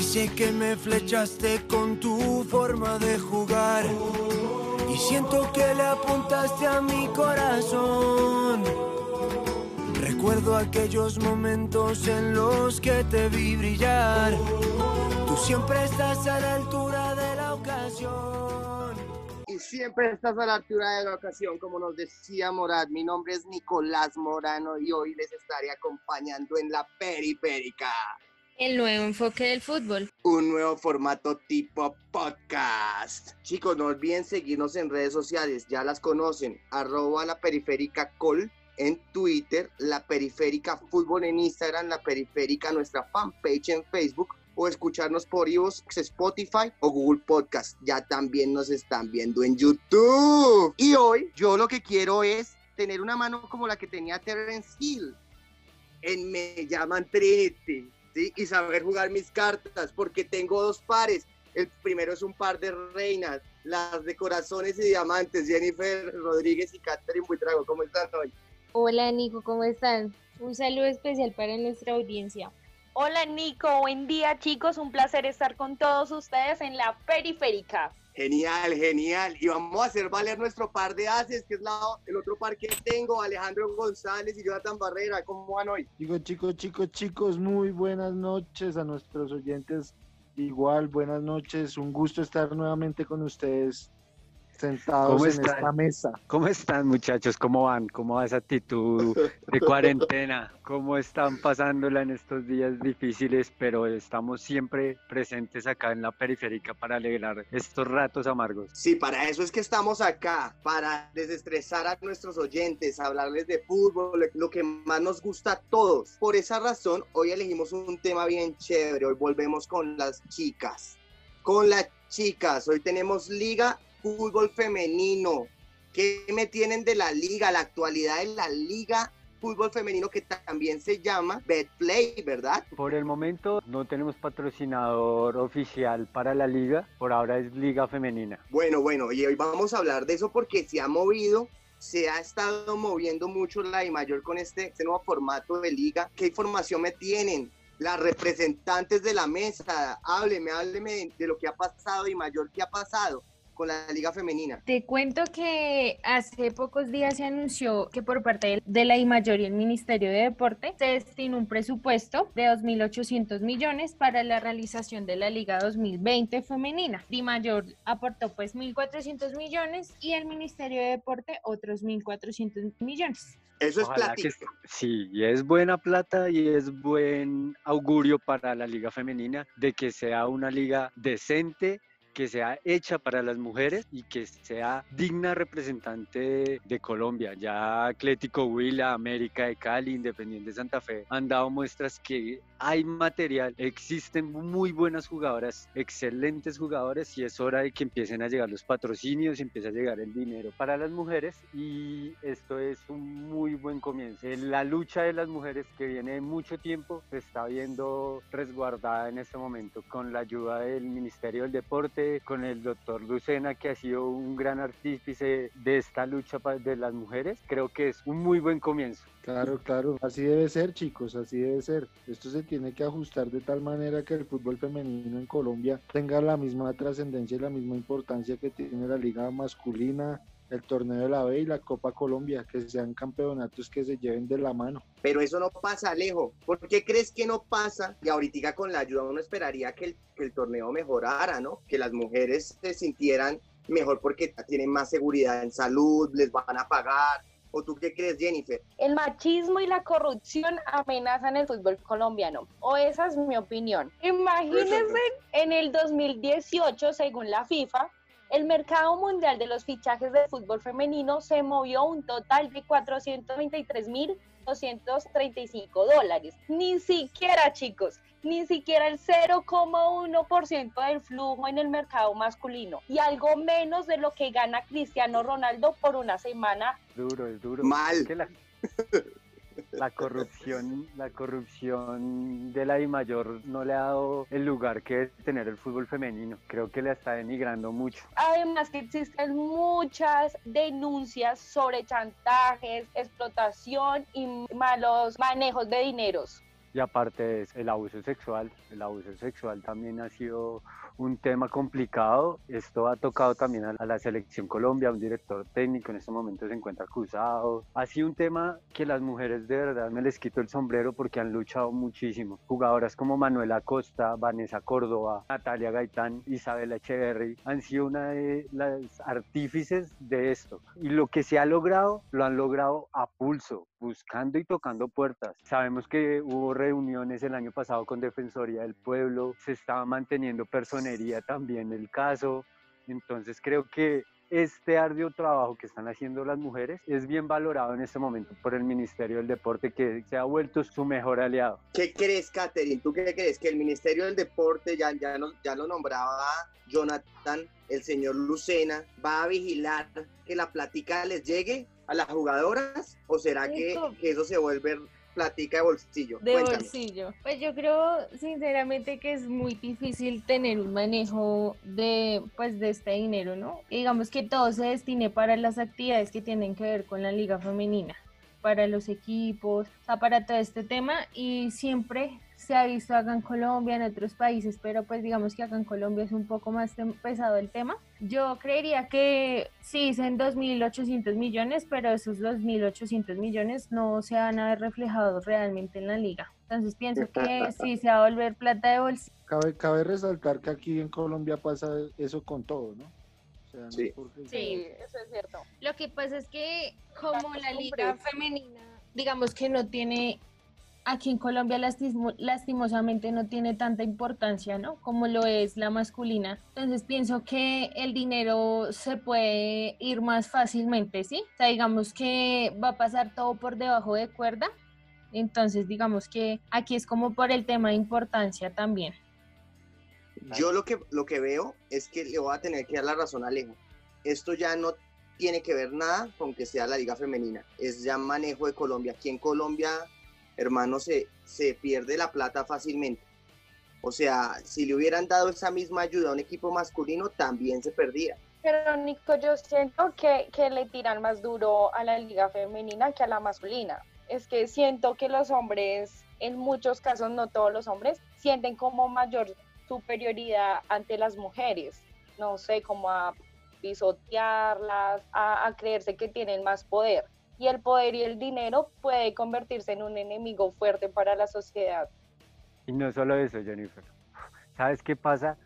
Ese que me flechaste con tu forma de jugar. Y siento que le apuntaste a mi corazón. Recuerdo aquellos momentos en los que te vi brillar. Tú siempre estás a la altura de la ocasión. Y siempre estás a la altura de la ocasión, como nos decía Morad. Mi nombre es Nicolás Morano y hoy les estaré acompañando en la periférica. El nuevo enfoque del fútbol. Un nuevo formato tipo podcast. Chicos, no olviden seguirnos en redes sociales, ya las conocen. Arroba la periférica col en Twitter, la periférica fútbol en Instagram, la periférica nuestra fanpage en Facebook o escucharnos por iVoox, Spotify o Google Podcast. Ya también nos están viendo en YouTube. Y hoy yo lo que quiero es tener una mano como la que tenía Terence Hill en Me llaman Trinity ¿sí? y saber jugar mis cartas, porque tengo dos pares. El primero es un par de reinas, las de corazones y diamantes, Jennifer Rodríguez y Catherine Buitrago. ¿Cómo están hoy? Hola Nico, ¿cómo están? Un saludo especial para nuestra audiencia. Hola Nico, buen día chicos, un placer estar con todos ustedes en la periférica. Genial, genial. Y vamos a hacer valer nuestro par de haces, que es la, el otro par que tengo, Alejandro González y Jonathan Barrera. ¿Cómo van hoy? Chicos, chicos, chicos, chicos, muy buenas noches a nuestros oyentes. Igual, buenas noches. Un gusto estar nuevamente con ustedes sentados en esta mesa. ¿Cómo están muchachos? ¿Cómo van? ¿Cómo va esa actitud de cuarentena? ¿Cómo están pasándola en estos días difíciles? Pero estamos siempre presentes acá en la periférica para alegrar estos ratos amargos. Sí, para eso es que estamos acá, para desestresar a nuestros oyentes, hablarles de fútbol, lo que más nos gusta a todos. Por esa razón, hoy elegimos un tema bien chévere. Hoy volvemos con las chicas. Con las chicas, hoy tenemos Liga fútbol femenino. ¿Qué me tienen de la liga, la actualidad de la liga fútbol femenino que también se llama Betplay, ¿verdad? Por el momento no tenemos patrocinador oficial para la liga, por ahora es liga femenina. Bueno, bueno, y hoy vamos a hablar de eso porque se ha movido se ha estado moviendo mucho la I mayor con este, este, nuevo formato de liga. ¿Qué información me tienen? Las representantes de la mesa, hábleme, hábleme de lo que ha pasado y mayor qué ha pasado con la Liga Femenina? Te cuento que hace pocos días se anunció que por parte de la IMAYOR y el Ministerio de Deporte se destinó un presupuesto de 2.800 millones para la realización de la Liga 2020 femenina. IMAYOR aportó pues 1.400 millones y el Ministerio de Deporte otros 1.400 millones. Eso es plata. Sí, y es buena plata y es buen augurio para la liga femenina de que sea una liga decente que sea hecha para las mujeres y que sea digna representante de, Colombia. Ya Atlético Huila, América de Cali, Independiente Santa Fe han dado muestras que hay material, existen muy buenas jugadoras, excelentes jugadores y es hora de que empiecen a llegar los patrocinios, empiece a llegar el dinero para las mujeres y esto es un muy buen comienzo. La lucha de las mujeres que viene mucho tiempo se está viendo resguardada en este momento con la ayuda del Ministerio del Deporte, con el doctor Lucena que ha sido un gran artífice de esta lucha de las mujeres. Creo que es un muy buen comienzo. Claro, claro, así debe ser chicos, así debe ser. Esto se tiene que ajustar de tal manera que el fútbol femenino en Colombia tenga la misma trascendencia y la misma importancia que tiene la liga masculina, el torneo de la B y la Copa Colombia, que sean campeonatos que se lleven de la mano. Pero eso no pasa, Alejo. ¿Por qué crees que no pasa? Y ahorita con la ayuda uno esperaría que el, que el torneo mejorara, ¿no? Que las mujeres se sintieran mejor porque tienen más seguridad en salud, les van a pagar, ¿O tú qué crees, Jennifer? El machismo y la corrupción amenazan el fútbol colombiano, o esa es mi opinión. Imagínense en el 2018, según la FIFA, el mercado mundial de los fichajes de fútbol femenino se movió un total de 423.235 dólares. Ni siquiera, chicos, ni siquiera el 0,1% del flujo en el mercado masculino y algo menos de lo que gana Cristiano Ronaldo por una semana. Duro, es duro. Mal. La, corrupción, la corrupción de la I mayor no le ha dado el lugar que es tener el fútbol femenino. Creo que le está denigrando mucho. Además que existen muchas denuncias sobre chantajes, explotación y malos manejos de dineros Y aparte eso, el abuso sexual, el abuso sexual también ha sido un tema complicado. Esto ha tocado también a la selección Colombia, un director técnico en este momento se encuentra acusado. Ha sido un tema que las mujeres de verdad me les quito el sombrero porque han luchado muchísimo. Jugadoras como Manuela Costa, Vanessa Córdoba, Natalia Gaitán, Isabela Echeverry han sido una de las artífices de esto. Y lo que se ha logrado, lo han logrado a pulso, buscando y tocando puertas. Sabemos que hubo reuniones el año pasado con Defensoría del Pueblo, se estaba manteniendo personería también el caso, entonces creo que este arduo trabajo que están haciendo las mujeres es bien valorado en este momento por el Ministerio del Deporte, que se ha vuelto su mejor aliado. ¿Qué crees, Catherine? ¿Tú qué crees? Que el Ministerio del Deporte, ya, ya, ya lo nombraba Jonathan, el señor Lucena, va a vigilar que la plática les llegue a las jugadoras? ¿O será que, que eso se vuelve platica de bolsillo. De bolsillo. Pues yo creo sinceramente que es muy difícil tener un manejo de pues de este dinero, ¿no? Digamos que todo se destine para las actividades que tienen que ver con la liga femenina, para los equipos, o sea, para todo este tema y siempre se ha visto acá en Colombia, en otros países, pero pues digamos que acá en Colombia es un poco más pesado el tema. Yo creería que sí, son 2.800 millones, pero esos 2.800 millones no se van a ver reflejados realmente en la liga. Entonces pienso que sí se va a volver plata de bolsillo. Cabe, cabe resaltar que aquí en Colombia pasa eso con todo, ¿no? sí. sí, eso es cierto. Lo que pasa es que como la liga femenina, digamos que no tiene aquí en Colombia lastimosamente no tiene tanta importancia, ¿no? Como lo es la masculina. Entonces pienso que el dinero se puede ir más fácilmente, ¿sí? O sea, digamos que va a pasar todo por debajo de cuerda. Entonces, digamos que aquí es como por el tema de importancia también. Yo lo que, lo que veo es que le voy a tener que dar la razón a Alejo. Esto ya no tiene que ver nada con que sea la liga femenina. Es ya manejo de Colombia. Aquí en Colombia hermano, se, se pierde la plata fácilmente. O sea, si le hubieran dado esa misma ayuda a un equipo masculino, también se perdía. Pero Nico, yo siento que, que le tiran más duro a la liga femenina que a la masculina. Es que siento que los hombres, en muchos casos, no todos los hombres, sienten como mayor superioridad ante las mujeres. No sé, como a pisotearlas, a, a creerse que tienen más poder y el poder y el dinero puede convertirse en un enemigo fuerte para la sociedad. Y no solo eso, Jennifer. ¿Sabes qué pasa?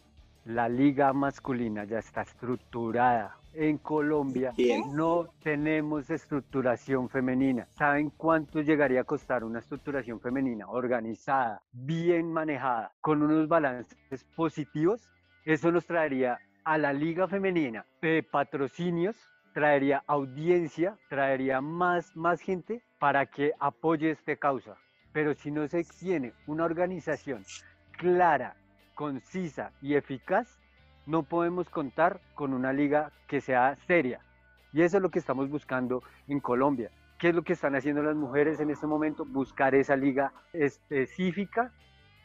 La liga masculina ya está estructurada. En Colombia no tenemos estructuración femenina. ¿Saben cuánto llegaría a costar una estructuración femenina organizada, bien manejada, con unos balances positivos? Eso nos traería a la liga femenina de patrocinios traería audiencia, traería más, más gente para que apoye esta causa. Pero si no se tiene una organización clara, concisa y eficaz, no podemos contar con una liga que sea seria. Y eso es lo que estamos buscando en Colombia. ¿Qué es lo que están haciendo las mujeres en este momento? Buscar esa liga específica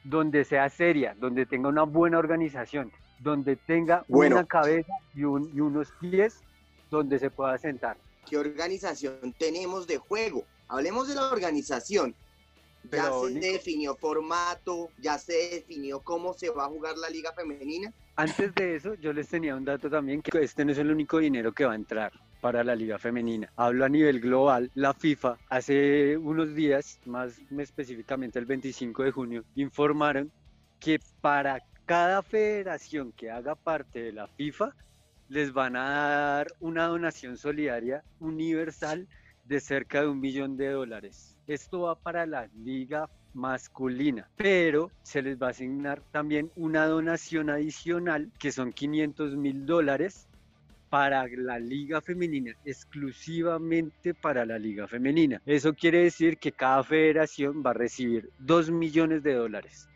donde sea seria, donde tenga una buena organización, donde tenga una cabeza y, y unos pies donde se pueda sentar. ¿Qué organización tenemos de juego? Hablemos de la organización. Ya se definió formato, ya se definió cómo se va a jugar la liga femenina. Antes de eso, yo les tenía un dato también, que este no es el único dinero que va a entrar para la liga femenina. Hablo a nivel global, la FIFA hace unos días, más específicamente el 25 de junio, informaron que para cada federación que haga parte de la FIFA les van a dar una donación solidaria universal de cerca de un millón de dólares. Esto va para la liga masculina, pero se les va a asignar también una donación adicional que son 500 mil dólares para la liga femenina, exclusivamente para la liga femenina. Eso quiere decir que cada federación va a recibir 2 millones de dólares.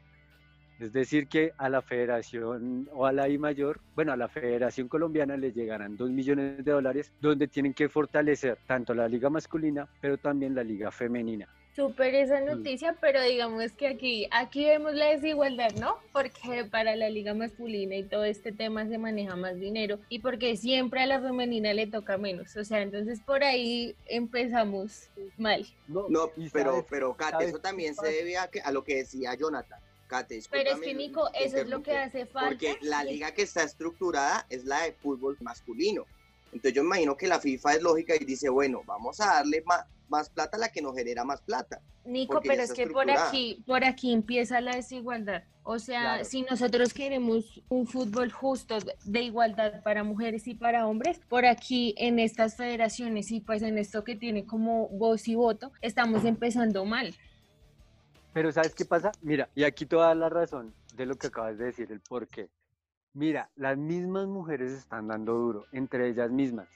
Es decir, que a la federación o a la I mayor, bueno, a la federación colombiana le llegarán dos millones de dólares donde tienen que fortalecer tanto la liga masculina, pero también la liga femenina. Súper esa noticia, pero digamos que aquí, aquí vemos la desigualdad, ¿no? Porque para la liga masculina y todo este tema se maneja más dinero y porque siempre a la femenina le toca menos. O sea, entonces por ahí empezamos mal. No, pero, pero Kate, eso también se debe a, que, a lo que decía Jonathan. Kate, pero es que Nico, eso es lo que hace falta. Porque la liga que está estructurada es la de fútbol masculino. Entonces yo imagino que la FIFA es lógica y dice, bueno, vamos a darle más, más plata a la que nos genera más plata. Nico, pero es que por aquí, por aquí empieza la desigualdad. O sea, si nosotros queremos un fútbol justo de igualdad para mujeres y para hombres, por aquí en estas federaciones y pues en esto que tiene como voz y voto, estamos empezando mal. Pero ¿sabes qué pasa? Mira, y aquí toda la razón de lo que acabas de decir, el por qué. Mira, las mismas mujeres están dando duro, entre ellas mismas.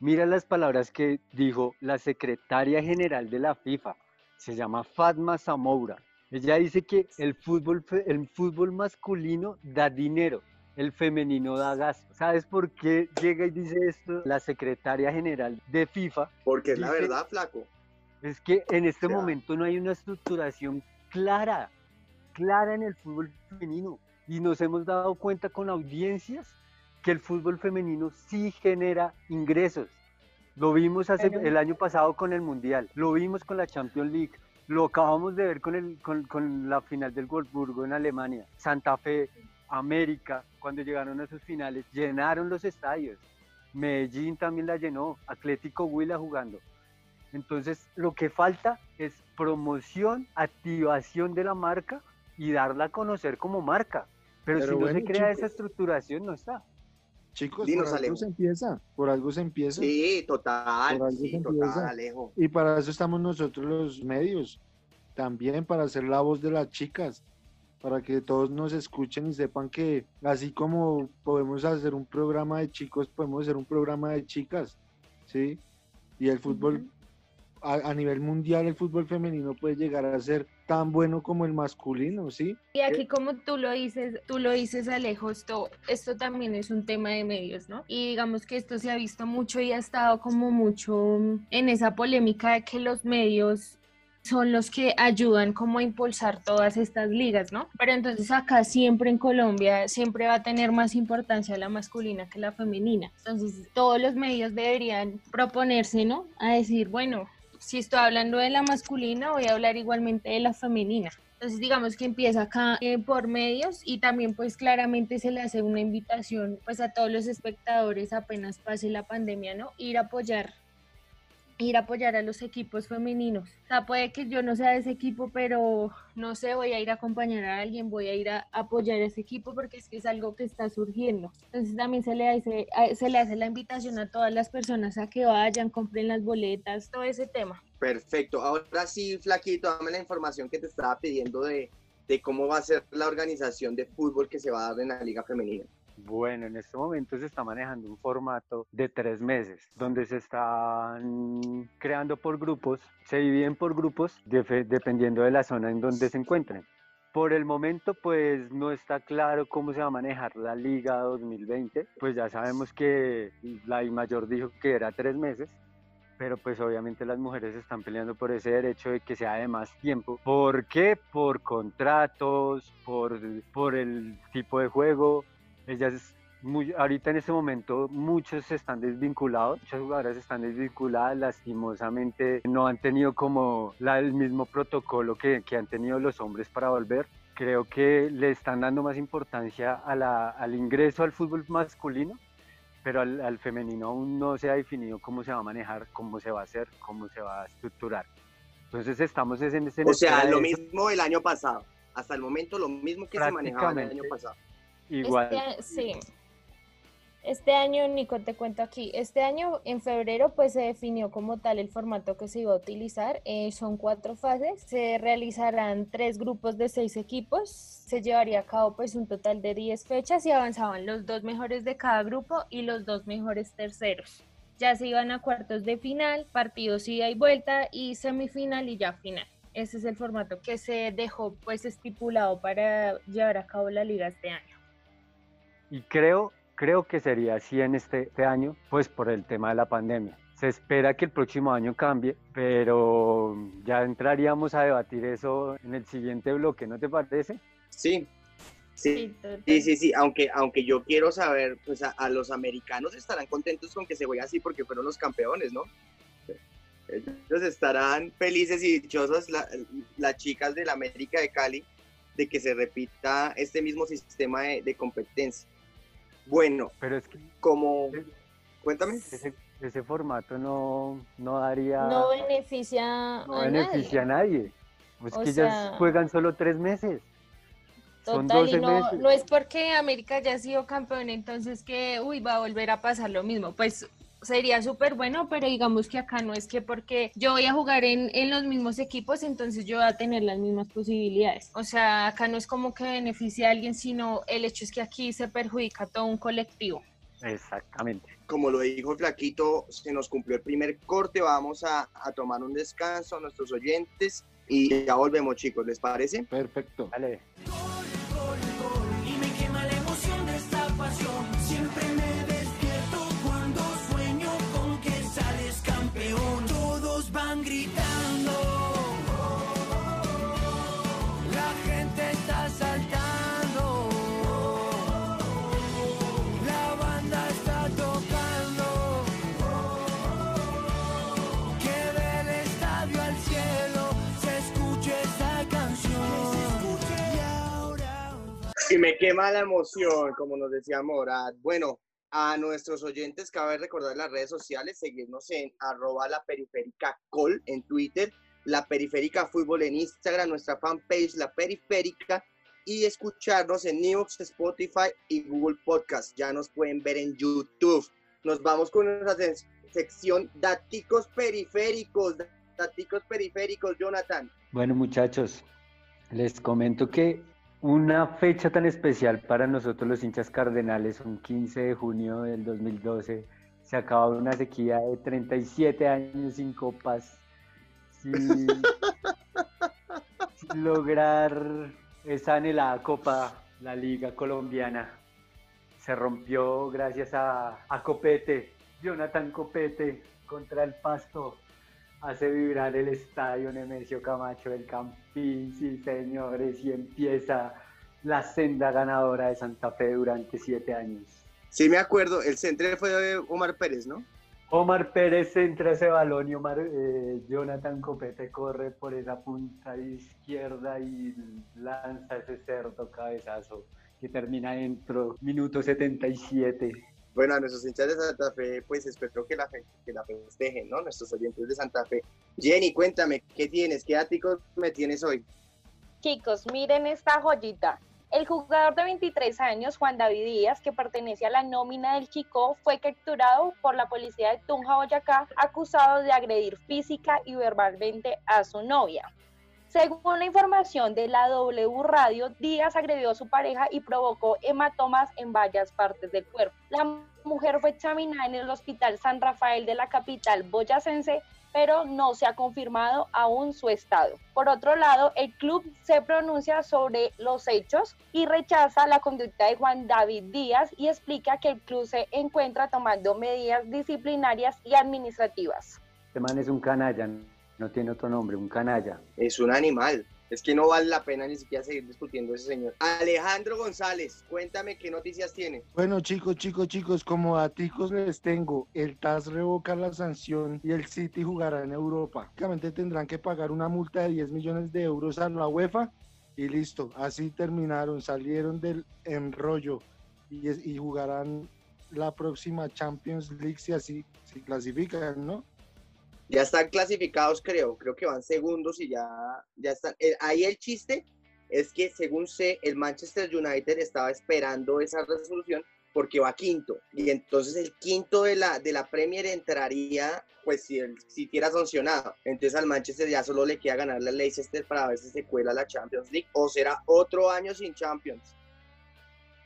Mira las palabras que dijo la secretaria general de la FIFA, se llama Fatma Zamoura. Ella dice que el fútbol, el fútbol masculino da dinero, el femenino da gasto. ¿Sabes por qué llega y dice esto la secretaria general de FIFA? Porque es la verdad, flaco. Es que en este momento no hay una estructuración clara, clara en el fútbol femenino y nos hemos dado cuenta con audiencias que el fútbol femenino sí genera ingresos. Lo vimos hace, el año pasado con el Mundial, lo vimos con la Champions League, lo acabamos de ver con, el, con, con la final del Wolfsburgo en Alemania. Santa Fe, América, cuando llegaron a sus finales, llenaron los estadios. Medellín también la llenó, Atlético Huila jugando. Entonces, lo que falta es promoción, activación de la marca y darla a conocer como marca. Pero, si no se crea esa estructuración, no está. Chicos, por algo se empieza, por algo se empieza. Sí, total, sí, total, Alejo. Y para eso estamos nosotros los medios, también para hacer la voz de las chicas, para que todos nos escuchen y sepan que así como podemos hacer un programa de chicos, podemos hacer un programa de chicas, ¿sí? Y el fútbol a, nivel mundial el fútbol femenino puede llegar a ser tan bueno como el masculino, ¿sí? Y aquí como tú lo dices, tú lo dices Alejo, esto, esto también es un tema de medios, ¿no? Y digamos que esto se ha visto mucho y ha estado como mucho en esa polémica de que los medios son los que ayudan como a impulsar todas estas ligas, ¿no? Pero entonces acá siempre en Colombia siempre va a tener más importancia la masculina que la femenina. Entonces todos los medios deberían proponerse, ¿no? A decir, bueno, si estoy hablando de la masculina, voy a hablar igualmente de la femenina. Entonces digamos que empieza acá eh, por medios y también pues claramente se le hace una invitación pues a todos los espectadores apenas pase la pandemia, ¿no? Ir a apoyar ir a apoyar a los equipos femeninos. O sea, puede que yo no sea de ese equipo, pero no sé, voy a ir a acompañar a alguien, voy a ir a apoyar a ese equipo porque es que es algo que está surgiendo. Entonces también se le hace, se le hace la invitación a todas las personas a que vayan, compren las boletas, todo ese tema. Perfecto. Ahora sí, Flaquito, dame la información que te estaba pidiendo de, de cómo va a ser la organización de fútbol que se va a dar en la Liga Femenina. Bueno, en este momento se está manejando un formato de tres meses, donde se están creando por grupos, se dividen por grupos dependiendo de la zona en donde se encuentren. Por el momento, pues no está claro cómo se va a manejar la Liga 2020. Pues ya sabemos que la I mayor dijo que era tres meses, pero pues obviamente las mujeres están peleando por ese derecho de que sea de más tiempo. ¿Por qué? Por contratos, por, por el tipo de juego, ellas muy, ahorita en este momento muchos están desvinculados, muchas jugadoras están desvinculadas, lastimosamente no han tenido como la, el mismo protocolo que, que, han tenido los hombres para volver. Creo que le están dando más importancia a la, al ingreso al fútbol masculino, pero al, al, femenino aún no se ha definido cómo se va a manejar, cómo se va a hacer, cómo se va a estructurar. Entonces estamos en ese... O sea, lo mismo el año pasado, hasta el momento lo mismo que se manejaba el año pasado. Igual. Este, sí. Este año, Nico, te cuento aquí, este año en febrero pues se definió como tal el formato que se iba a utilizar. Eh, son cuatro fases, se realizarán tres grupos de seis equipos, se llevaría a cabo pues un total de diez fechas y avanzaban los dos mejores de cada grupo y los dos mejores terceros. Ya se iban a cuartos de final, partidos ida y vuelta y semifinal y ya final. Ese es el formato que se dejó pues estipulado para llevar a cabo la liga este año. Y creo, creo que sería así en este, este, año, pues por el tema de la pandemia. Se espera que el próximo año cambie, pero ya entraríamos a debatir eso en el siguiente bloque, ¿no te parece? Sí, Sí, sí, sí, sí, aunque, aunque yo quiero saber, pues a, los americanos estarán contentos con que se juegue así porque fueron los campeones, ¿no? Ellos estarán felices y dichosos, las chicas de la América de Cali, de que se repita este mismo sistema de, competencia. Bueno, pero es que como, cuéntame. Ese, formato no, no daría... No beneficia no a beneficia nadie. a nadie. Pues que ya juegan solo tres meses. Total, y no, no es porque América ya ha sido campeón, entonces que, uy, va a volver a pasar lo mismo. Pues sería súper bueno, pero digamos que acá no es que porque yo voy a jugar en, en, los mismos equipos, entonces yo voy a tener las mismas posibilidades. O sea, acá no es como que beneficie a alguien, sino el hecho es que aquí se perjudica a todo un colectivo. Exactamente. Como lo dijo Flaquito, se nos cumplió el primer corte, vamos a, a tomar un descanso a nuestros oyentes y ya volvemos chicos, ¿les parece? Perfecto. Vale. Y me quema la emoción, como nos decía Morad. Bueno, a nuestros oyentes cabe recordar las redes sociales, seguirnos en arroba la periférica col en Twitter, la periférica fútbol en Instagram, nuestra fanpage la periférica y escucharnos en News, Spotify y Google Podcast. Ya nos pueden ver en YouTube. Nos vamos con nuestra sección Daticos Periféricos. Daticos Periféricos, Jonathan. Bueno, muchachos, les comento que una fecha tan especial para nosotros los hinchas cardenales, un 15 de junio del 2012, se acaba una sequía de 37 años sin copas, sin, lograr esa anhelada copa, la Liga Colombiana. Se rompió gracias a, a Copete, Jonathan Copete contra el Pasto hace vibrar el estadio Nemesio Camacho del Campín, sí señores, y empieza la senda ganadora de Santa Fe durante siete años. Sí, me acuerdo, el centro fue de Omar Pérez, ¿no? Omar Pérez centra ese balón y Omar, eh, Jonathan Copete corre por esa punta izquierda y lanza ese cerdo cabezazo que termina dentro, minuto 77. Bueno, a nuestros hinchas de Santa Fe, pues espero que la, que la festejen, ¿no? Nuestros oyentes de Santa Fe. Jenny, cuéntame, ¿qué tienes? ¿Qué áticos me tienes hoy? Chicos, miren esta joyita. El jugador de 23 años, Juan David Díaz, que pertenece a la nómina del Chico, fue capturado por la policía de Tunja, Boyacá, acusado de agredir física y verbalmente a su novia. Según la información de la W Radio, Díaz agredió a su pareja y provocó hematomas en varias partes del cuerpo. La mujer fue examinada en el Hospital San Rafael de la capital boyacense, pero no se ha confirmado aún su estado. Por otro lado, el club se pronuncia sobre los hechos y rechaza la conducta de Juan David Díaz y explica que el club se encuentra tomando medidas disciplinarias y administrativas. Este man es un canalla, no tiene otro nombre, un canalla. Es un animal. Es que no vale la pena ni siquiera seguir discutiendo ese señor. Alejandro González, cuéntame qué noticias tiene. Bueno, chicos, chicos, chicos, como datos les tengo, el TAS revoca la sanción y el City jugará en Europa. Básicamente tendrán que pagar una multa de 10 millones de euros a la UEFA y listo. Así terminaron, salieron del enrollo y, y jugarán la próxima Champions League si así se clasifican, ¿no? Ya están clasificados, creo, creo que van segundos y ya, ya están. Eh, ahí el chiste es que, según sé, el Manchester United estaba esperando esa resolución porque va quinto. Y entonces el quinto de la, de la Premier entraría, pues si el City era sancionado. Entonces al Manchester ya solo le queda ganar la Leicester para ver si se cuela la Champions League o será otro año sin Champions.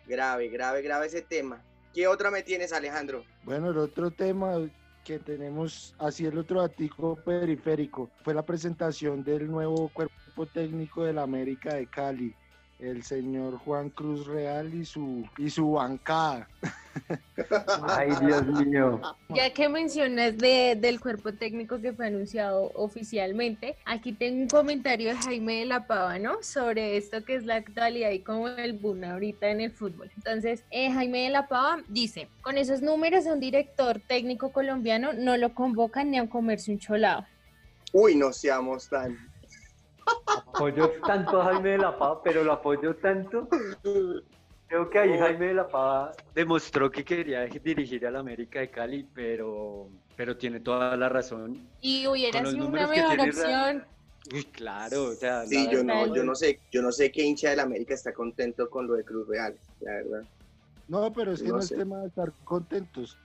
Grave, grave, grave ese tema. ¿Qué otra me tienes, Alejandro? Bueno, el otro tema que tenemos así el otro artículo periférico fue la presentación del nuevo cuerpo técnico de la América de Cali. El señor Juan Cruz Real y su, y su bancada. Ay, Dios mío. Ya que mencionas de, del cuerpo técnico que fue anunciado oficialmente, aquí tengo un comentario de Jaime de la Pava, ¿no? Sobre esto que es la actualidad y como el boom ahorita en el fútbol. Entonces, eh, Jaime de la Pava dice, con esos números un director técnico colombiano no lo convocan ni a comerse un cholado. Uy, no seamos tan... Apoyo tanto a Jaime de la Pava, pero lo apoyo tanto. Creo que ahí Jaime de la Pava demostró que quería dirigir al América de Cali, pero, pero tiene toda la razón. Y hubiera sido una mejor opción. Uy, claro, o sea, Sí, la yo no, yo no sé, yo no sé qué hincha del América está contento con lo de Cruz Real, la verdad. No, pero es que No no, sé. es tema de estar contentos.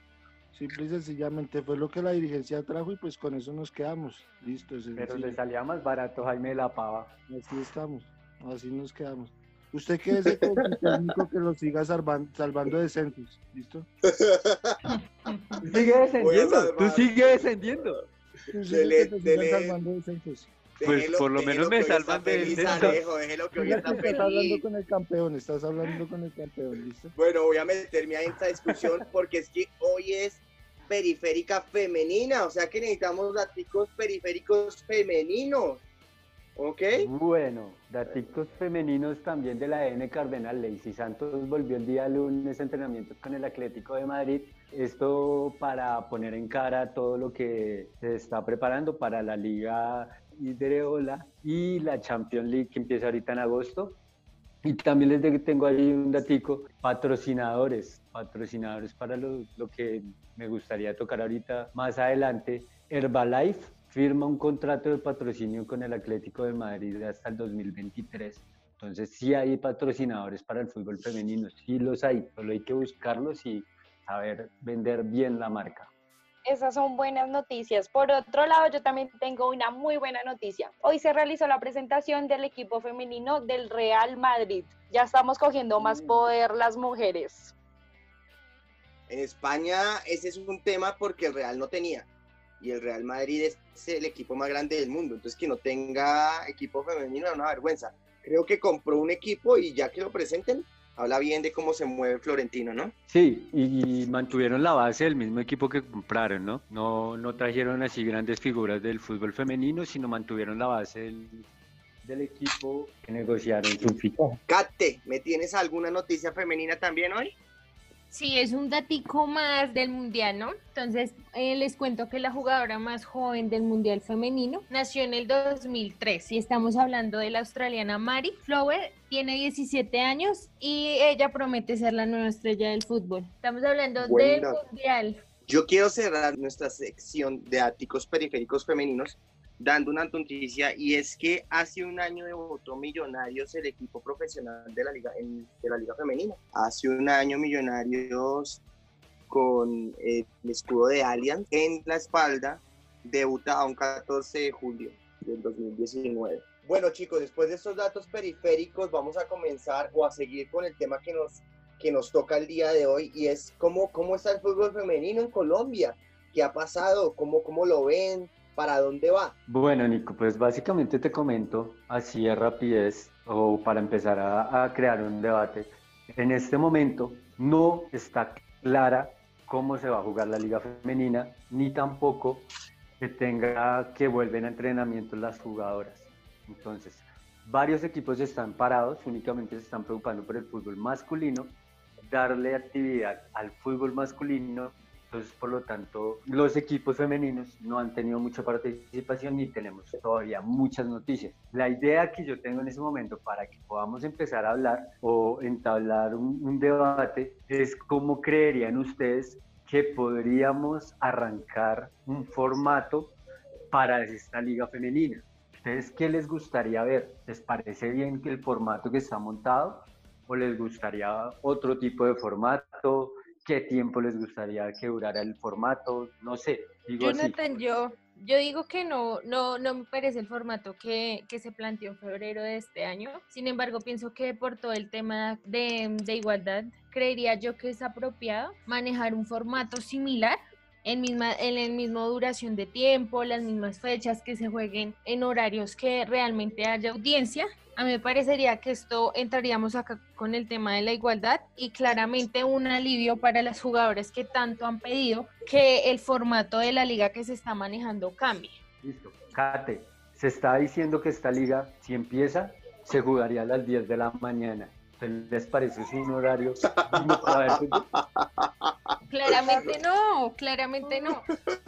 Simple y sencillamente fue lo que la dirigencia trajo y pues con eso nos quedamos. Listo, es Pero le salía más barato Jaime de la Pava. Así estamos, así nos quedamos. Usted quédese con su técnico que lo siga salvan- salvando descensos, ¿listo? Tú sigue descendiendo, tú sigue descendiendo. Dele- que dele- salvando descensos. Pues, por lo menos me salvan de feliz. Alejo, déjelo que hoy está Estás hablando feliz. con el campeón, estás hablando con el campeón, ¿listo? Bueno, voy a meterme ahí en esta discusión porque es que hoy es periférica femenina, o sea que necesitamos datos periféricos femeninos. ¿Ok? Bueno, daticos femeninos también de la N Cardenal. Lacey Santos volvió el día lunes a entrenamientos con el Atlético de Madrid. Esto para poner en cara todo lo que se está preparando para la Liga Hidreola y la Champions League que empieza ahorita en agosto. Y también les tengo ahí un datico, patrocinadores, patrocinadores para lo, lo que me gustaría tocar ahorita más adelante. Herbalife firma un contrato de patrocinio con el Atlético de Madrid hasta el 2023. Entonces sí hay patrocinadores para el fútbol femenino, sí los hay, solo hay que buscarlos y saber vender bien la marca. Esas son buenas noticias. Por otro lado, yo también tengo una muy buena noticia. Hoy se realizó la presentación del equipo femenino del Real Madrid. Ya estamos cogiendo más Mm. poder las mujeres. En España ese es un tema porque el Real no tenía. Y el Real Madrid es el equipo más grande del mundo. Entonces que no tenga equipo femenino es una vergüenza. Creo que compró un equipo y ya que lo presenten, habla bien de cómo se mueve Florentino, ¿no? Sí, y, y mantuvieron la base del mismo equipo que compraron, ¿no? ¿no? No trajeron así grandes figuras del fútbol femenino, sino mantuvieron la base del, del equipo que negociaron su fichaje. Kate, ¿me tienes alguna noticia femenina también hoy? Sí, es un datico más del mundial, ¿no? Entonces, eh, les cuento que la jugadora más joven del mundial femenino nació en el 2003 y estamos hablando de la australiana Mari Flower, tiene 17 años y ella promete ser la nueva estrella del fútbol. Estamos hablando del mundial. Yo quiero cerrar nuestra sección de áticos periféricos femeninos dando una noticia y es que hace un año debutó Millonarios el equipo profesional de la liga en- de la liga femenina. Hace un año Millonarios con eh, el escudo de Allianz en la espalda debuta un 14 de julio del 2019. Bueno chicos, después de estos datos periféricos vamos a comenzar o a seguir con el tema que nos que nos toca el día de hoy y es cómo, cómo está el fútbol femenino en Colombia, qué ha pasado, cómo, cómo lo ven, para dónde va. Bueno, Nico, pues básicamente te comento así de rapidez o para empezar a, a crear un debate. En este momento no está clara cómo se va a jugar la liga femenina, ni tampoco que tenga que vuelven a entrenamiento las jugadoras. Entonces, varios equipos están parados, únicamente se están preocupando por el fútbol masculino, darle actividad al fútbol masculino entonces, por lo tanto, los equipos femeninos no han tenido mucha participación ni tenemos todavía muchas noticias. La idea que yo tengo en ese momento para que podamos empezar a hablar o entablar un, un debate es cómo creerían ustedes que podríamos arrancar un formato para esta liga femenina. ¿Ustedes qué les gustaría ver? ¿Les parece bien que el formato que está montado o les gustaría otro tipo de formato? Qué tiempo les gustaría que durara el formato, no sé, digo así. Jonathan, yo, yo digo que no, no, no me parece el formato que, que se planteó en febrero de este año. Sin embargo, pienso que por todo el tema de, de igualdad, creería yo que es apropiado manejar un formato similar en, misma, en el mismo duración de tiempo, las mismas fechas, que se jueguen en horarios que realmente haya audiencia. A mí me parecería que esto entraríamos acá con el tema de la igualdad y claramente un alivio para las jugadoras que tanto han pedido que el formato de la liga que se está manejando cambie. Listo. Kate, se está diciendo que esta liga, si empieza, se jugaría a las 10 de la mañana. ¿Les parece un horario Claramente no, claramente no.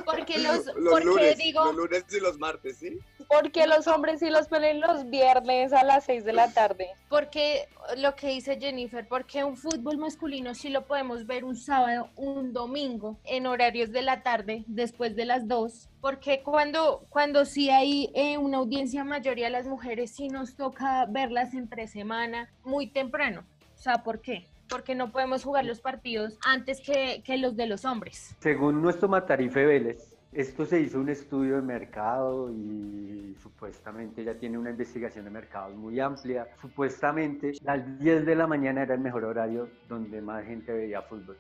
Porque los, porque lunes, digo, los lunes y los martes, ¿sí? Porque los hombres sí los ponen los viernes a las 6 de la tarde. porque lo que dice Jennifer, porque un fútbol masculino sí lo podemos ver un sábado, un domingo, en horarios de la tarde, después de las 2, porque cuando, cuando sí hay eh, una audiencia mayoría las mujeres sí nos toca verlas entre semana, muy temprano. O sea, ¿por qué? Porque no podemos jugar los partidos antes que, que los de los hombres. Según nuestro Matarife Vélez, esto se hizo un estudio de mercado y supuestamente ya tiene una investigación de mercado muy amplia. Supuestamente las 10 de la mañana era el mejor horario donde más gente veía fútbol.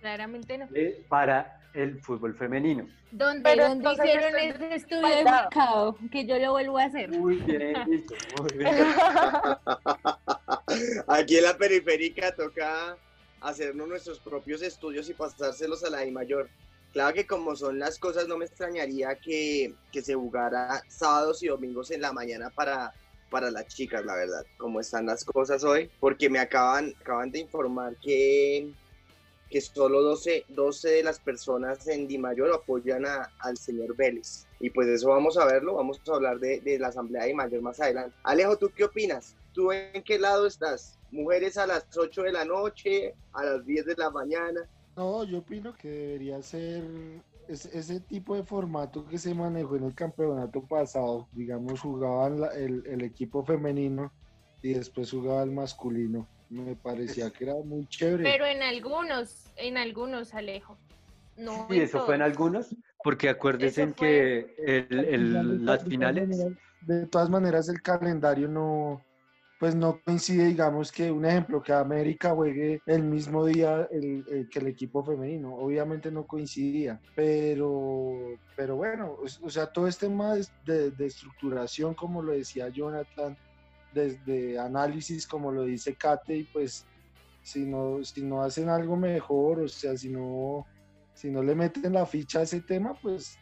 Claramente no. Eh, Para el fútbol femenino. ¿Dónde, Pero dónde entonces hicieron ese estudio de mercado? Que yo lo vuelvo a hacer. Muy bien, listo, muy bien. Aquí en la periférica toca hacernos nuestros propios estudios y pasárselos a la I mayor. Claro que como son las cosas, no me extrañaría que, que se jugara sábados y domingos en la mañana para, para las chicas, la verdad, como están las cosas hoy, porque me acaban, acaban de informar que, que solo 12, 12 de las personas en Di Mayor apoyan a- al señor Vélez. Y pues eso vamos a verlo, vamos a hablar de, de la Asamblea de Di Mayor más adelante. Alejo, ¿tú qué opinas? ¿Tú en qué lado estás? ¿Mujeres a las 8 de la noche, a las 10 de la mañana? No, yo opino que debería ser ese, ese tipo de formato que se manejó en el campeonato pasado. Digamos, jugaban la- el, el equipo femenino y después jugaba el masculino. Me parecía que era muy chévere. Pero en algunos, en algunos, Alejo. No Y eso fue en algunos, porque acuérdense Eso que el- el- las finales, de todas maneras, el calendario no, pues no coincide, digamos que un ejemplo, que América juegue el mismo día el- el- que el equipo femenino, obviamente no coincidía, pero, pero bueno, o, sea, todo este tema de- de estructuración, como lo decía Jonathan, desde análisis, como lo dice Kate, y pues si no, si no hacen algo mejor, o sea, si no, si no le meten la ficha a ese tema, pues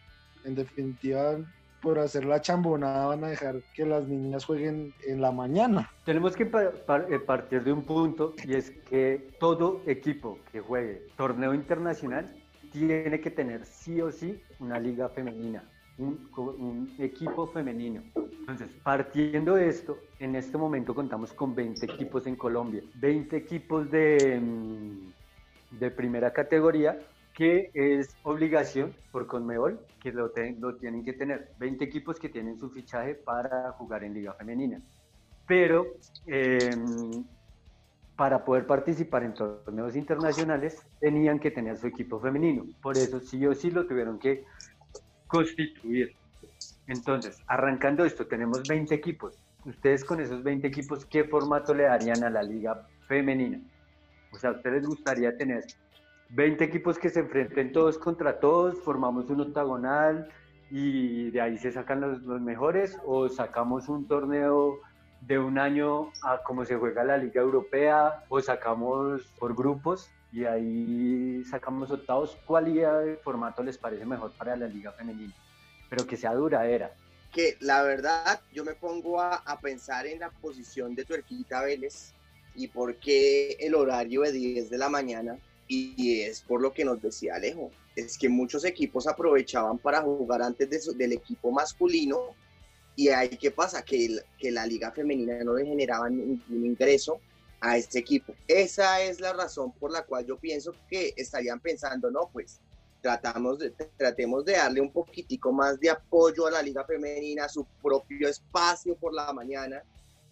en definitiva por hacer la chambonada van a dejar que las niñas jueguen en la mañana. tenemos que eh, partir de un punto y es que todo equipo que juegue torneo internacional tiene que tener sí o sí una liga femenina, un, equipo femenino. Entonces, partiendo de esto, en este momento contamos con 20 equipos en Colombia, 20 equipos mm, de primera categoría que es obligación por Conmebol que lo, te- lo tienen que tener. 20 equipos que tienen su fichaje para jugar en liga femenina. Pero eh, para poder participar en torneos internacionales tenían que tener su equipo femenino. Por eso sí o sí lo tuvieron que constituir. Entonces, arrancando esto, tenemos 20 equipos. Ustedes con esos 20 equipos, ¿qué formato le darían a la liga femenina? O sea, ¿a ustedes les gustaría tener 20 equipos que se enfrenten todos contra todos, formamos un octagonal y de ahí se sacan los, los mejores o sacamos un torneo de un año a como se juega la Liga Europea o sacamos por grupos y ahí sacamos octavos. ¿Cuál idea de formato les parece mejor para la Liga Femenina? Pero que sea duradera. que la verdad yo me pongo a, a pensar en la posición de Tuerquita Vélez y por qué el horario de 10 de la mañana y es por lo que nos decía Alejo, es que muchos equipos aprovechaban para jugar antes de del equipo masculino y ahí qué pasa, que, que la liga femenina no le generaba ningún ingreso a este equipo. Esa es la razón por la cual yo pienso que estarían pensando, no, pues tratamos de, tratemos de darle un poquitico más de apoyo a la liga femenina, su propio espacio por la mañana,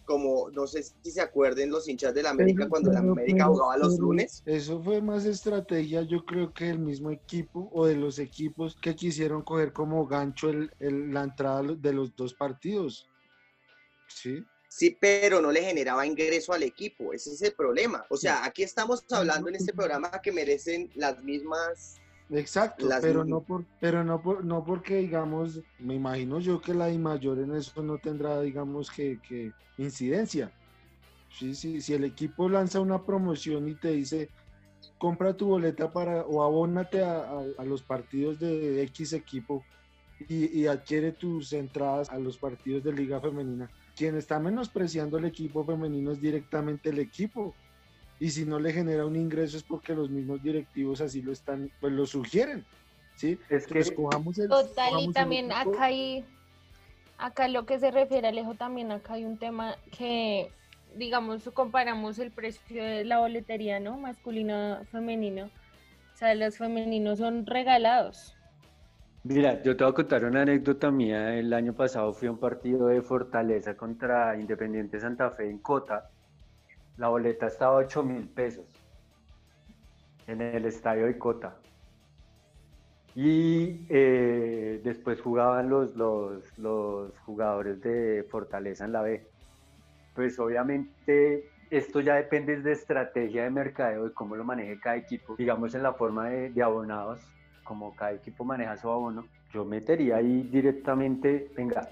como no sé si se acuerden los hinchas de la América cuando la América jugaba los lunes. Eso fue más estrategia, yo creo que del mismo equipo o de los equipos que quisieron coger como gancho el, el- la entrada de los dos partidos. Sí. Sí, pero no le generaba ingreso al equipo, ese es el problema. O sea, aquí estamos hablando en este programa que merecen las mismas Exacto, Las pero no por, pero no por, no porque digamos, me imagino yo que la I mayor en eso no tendrá, digamos, que, que incidencia. Sí, sí, si el equipo lanza una promoción y te dice, compra tu boleta para, o abónate a, a- a los partidos de X equipo y, y adquiere tus entradas a los partidos de Liga Femenina. Quien está menospreciando el equipo femenino es directamente el equipo. Y si no le genera un ingreso es porque los mismos directivos así lo están, pues lo sugieren. ¿sí? Es que Entonces, cojamos el- Total, y el también acá hay, acá lo que se refiere a Alejo, también acá hay un tema que, digamos, comparamos el precio de la boletería, ¿no? Masculino, femenino. O sea, los femeninos son regalados. Mira, yo te voy a contar una anécdota mía. El año pasado fui a un partido de Fortaleza contra Independiente Santa Fe en Cota. La boleta estaba a 8 mil pesos en el estadio de Cota. Y eh, después jugaban los, los, los jugadores de Fortaleza en la B. Pues obviamente esto ya depende de estrategia de mercadeo y cómo lo maneje cada equipo. Digamos en la forma de, de abonados, como cada equipo maneja su abono, yo metería ahí directamente, venga,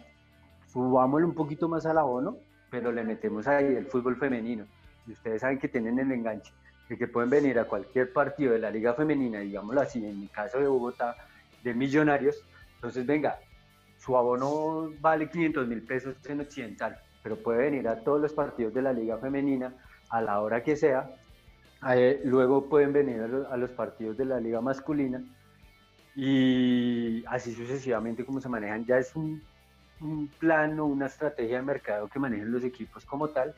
subámosle un poquito más al abono, pero le metemos ahí el fútbol femenino. Y ustedes saben que tienen el enganche de que pueden venir a cualquier partido de la liga femenina, digámoslo así, en mi caso de Bogotá, de Millonarios, entonces venga, su abono vale 500 mil pesos en Occidental, pero puede venir a todos los partidos de la liga femenina a la hora que sea, Eh, luego pueden venir a, lo- a los partidos de la liga masculina y así sucesivamente como se manejan. Ya es un, un plan o una estrategia de mercado que manejen los equipos como tal,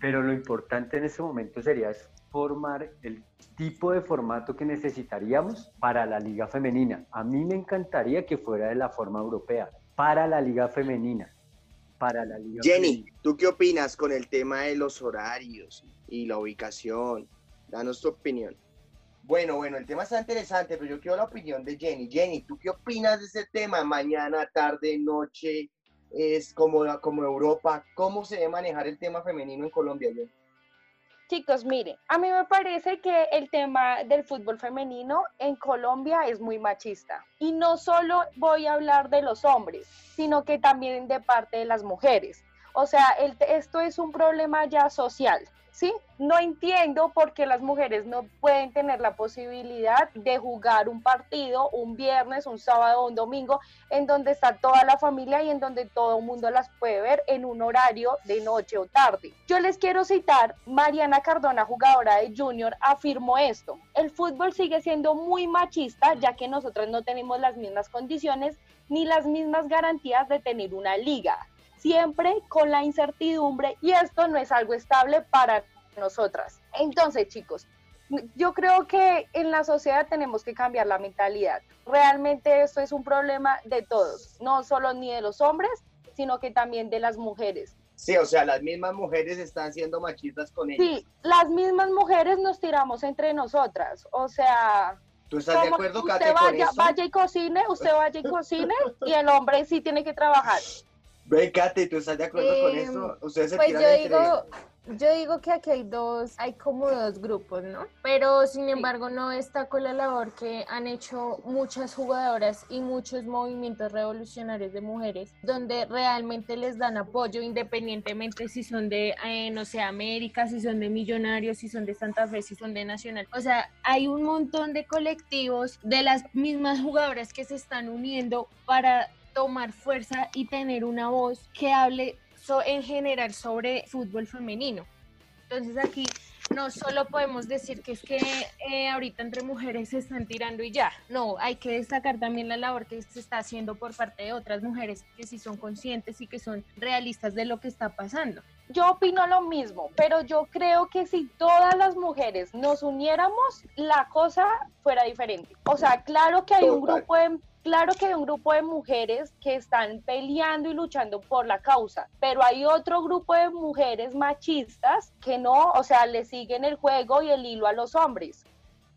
pero lo importante en este momento sería formar el tipo de formato que necesitaríamos para la liga femenina. A mí me encantaría que fuera de la forma europea, para la liga femenina. Para la liga Jenny, femenina. ¿tú qué opinas con el tema de los horarios y la ubicación? Danos tu opinión. Bueno, bueno, el tema está interesante, pero yo quiero la opinión de Jenny. Jenny, ¿tú qué opinas de ese tema? Mañana, tarde, noche, es como, como Europa. ¿Cómo se debe manejar el tema femenino en Colombia? Chicos, miren, a mí me parece que el tema del fútbol femenino en Colombia es muy machista. Y no solo voy a hablar de los hombres, sino que también de parte de las mujeres. O sea, el- esto es un problema ya social, ¿sí? No entiendo por qué las mujeres no pueden tener la posibilidad de jugar un partido un viernes, un sábado, un domingo, en donde está toda la familia y en donde todo el mundo las puede ver en un horario de noche o tarde. Yo les quiero citar, Mariana Cardona, jugadora de Junior, afirmó esto. El fútbol sigue siendo muy machista ya que nosotros no tenemos las mismas condiciones ni las mismas garantías de tener una liga. Siempre con la incertidumbre y esto no es algo estable para nosotras. Entonces, chicos, yo creo que en la sociedad tenemos que cambiar la mentalidad. Realmente esto es un problema de todos, no solo ni de los hombres, sino que también de las mujeres. Sí, o sea, las mismas mujeres están siendo machistas con ellos. Sí, las mismas mujeres nos tiramos entre nosotras. O sea, ¿Tú estás de acuerdo, usted Kate, con vaya, eso? vaya y cocine, usted vaya y cocine y el hombre sí tiene que trabajar. Ve, Kate, ¿tú estás de acuerdo con Em, eso? Ustedes se Pues tiran yo entre... digo, yo digo que aquí hay dos, hay como dos grupos, ¿no? Pero sin embargo no destaco la labor que han hecho muchas jugadoras y muchos movimientos revolucionarios de mujeres, donde realmente les dan apoyo independientemente si son de, eh, no sé, América, si son de Millonarios, si son de Santa Fe, si son de Nacional. O sea, hay un montón de colectivos de las mismas jugadoras que se están uniendo para tomar fuerza y tener una voz que hable so- en general sobre fútbol femenino. Entonces aquí no solo podemos decir que es que eh, ahorita entre mujeres se están tirando y ya. No, hay que destacar también la labor que se está haciendo por parte de otras mujeres que sí son conscientes y que son realistas de lo que está pasando. Yo opino lo mismo, pero yo creo que si todas las mujeres nos uniéramos, la cosa fuera diferente. O sea, claro que hay un grupo de claro que hay un grupo de mujeres que están peleando y luchando por la causa, pero hay otro grupo de mujeres machistas que no, o sea, le siguen el juego y el hilo a los hombres.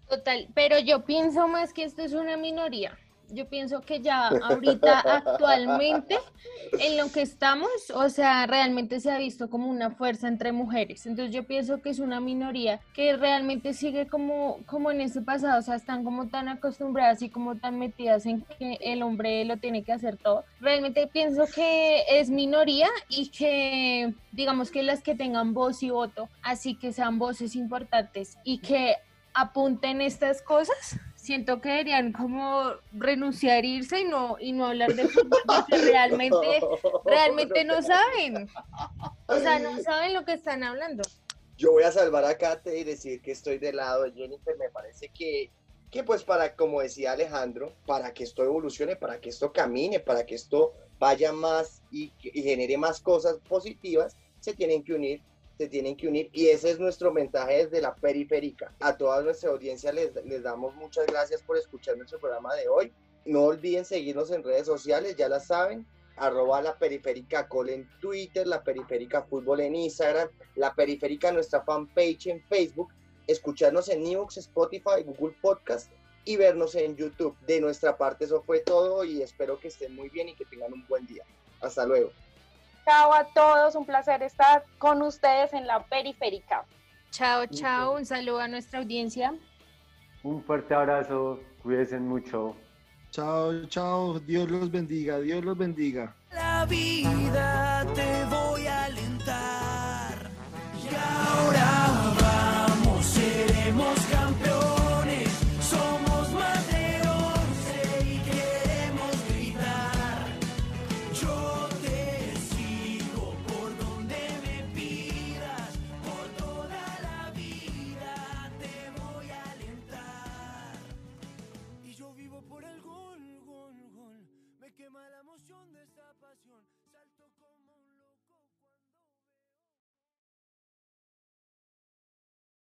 Total, pero yo pienso más que esto es una minoría. Yo pienso que ya ahorita actualmente en lo que estamos, o sea, realmente se ha visto como una fuerza entre mujeres. Entonces yo pienso que es una minoría que realmente sigue como, como en ese pasado, o sea, están como tan acostumbradas y como tan metidas en que el hombre lo tiene que hacer todo. Realmente pienso que es minoría y que digamos que las que tengan voz y voto, así que sean voces importantes y que apunten estas cosas, siento que deberían como renunciar, irse y no, y no hablar de fútbol, porque realmente, realmente no saben. O sea, no saben lo que están hablando. Yo voy a salvar a Kate y decir que estoy del lado de Jennifer. Me parece que, que pues para, como decía Alejandro, para que esto evolucione, para que esto camine, para que esto vaya más y, y genere más cosas positivas, se tienen que unir se tienen que unir y ese es nuestro mensaje desde la periférica. A toda nuestra audiencia les, les damos muchas gracias por escuchar nuestro programa de hoy. No olviden seguirnos en redes sociales, ya la saben, arroba la periférica col en Twitter, la periférica fútbol en Instagram, la periférica nuestra fanpage en Facebook, escucharnos en Newx, Spotify, Google Podcast y vernos en YouTube. De nuestra parte eso fue todo y espero que estén muy bien y que tengan un buen día. Hasta luego. Chao a todos, un placer estar con ustedes en la periférica. Chao, chao, un saludo a nuestra audiencia. Un fuerte abrazo, cuídense mucho. Chao, chao, Dios los bendiga, Dios los bendiga. La vida te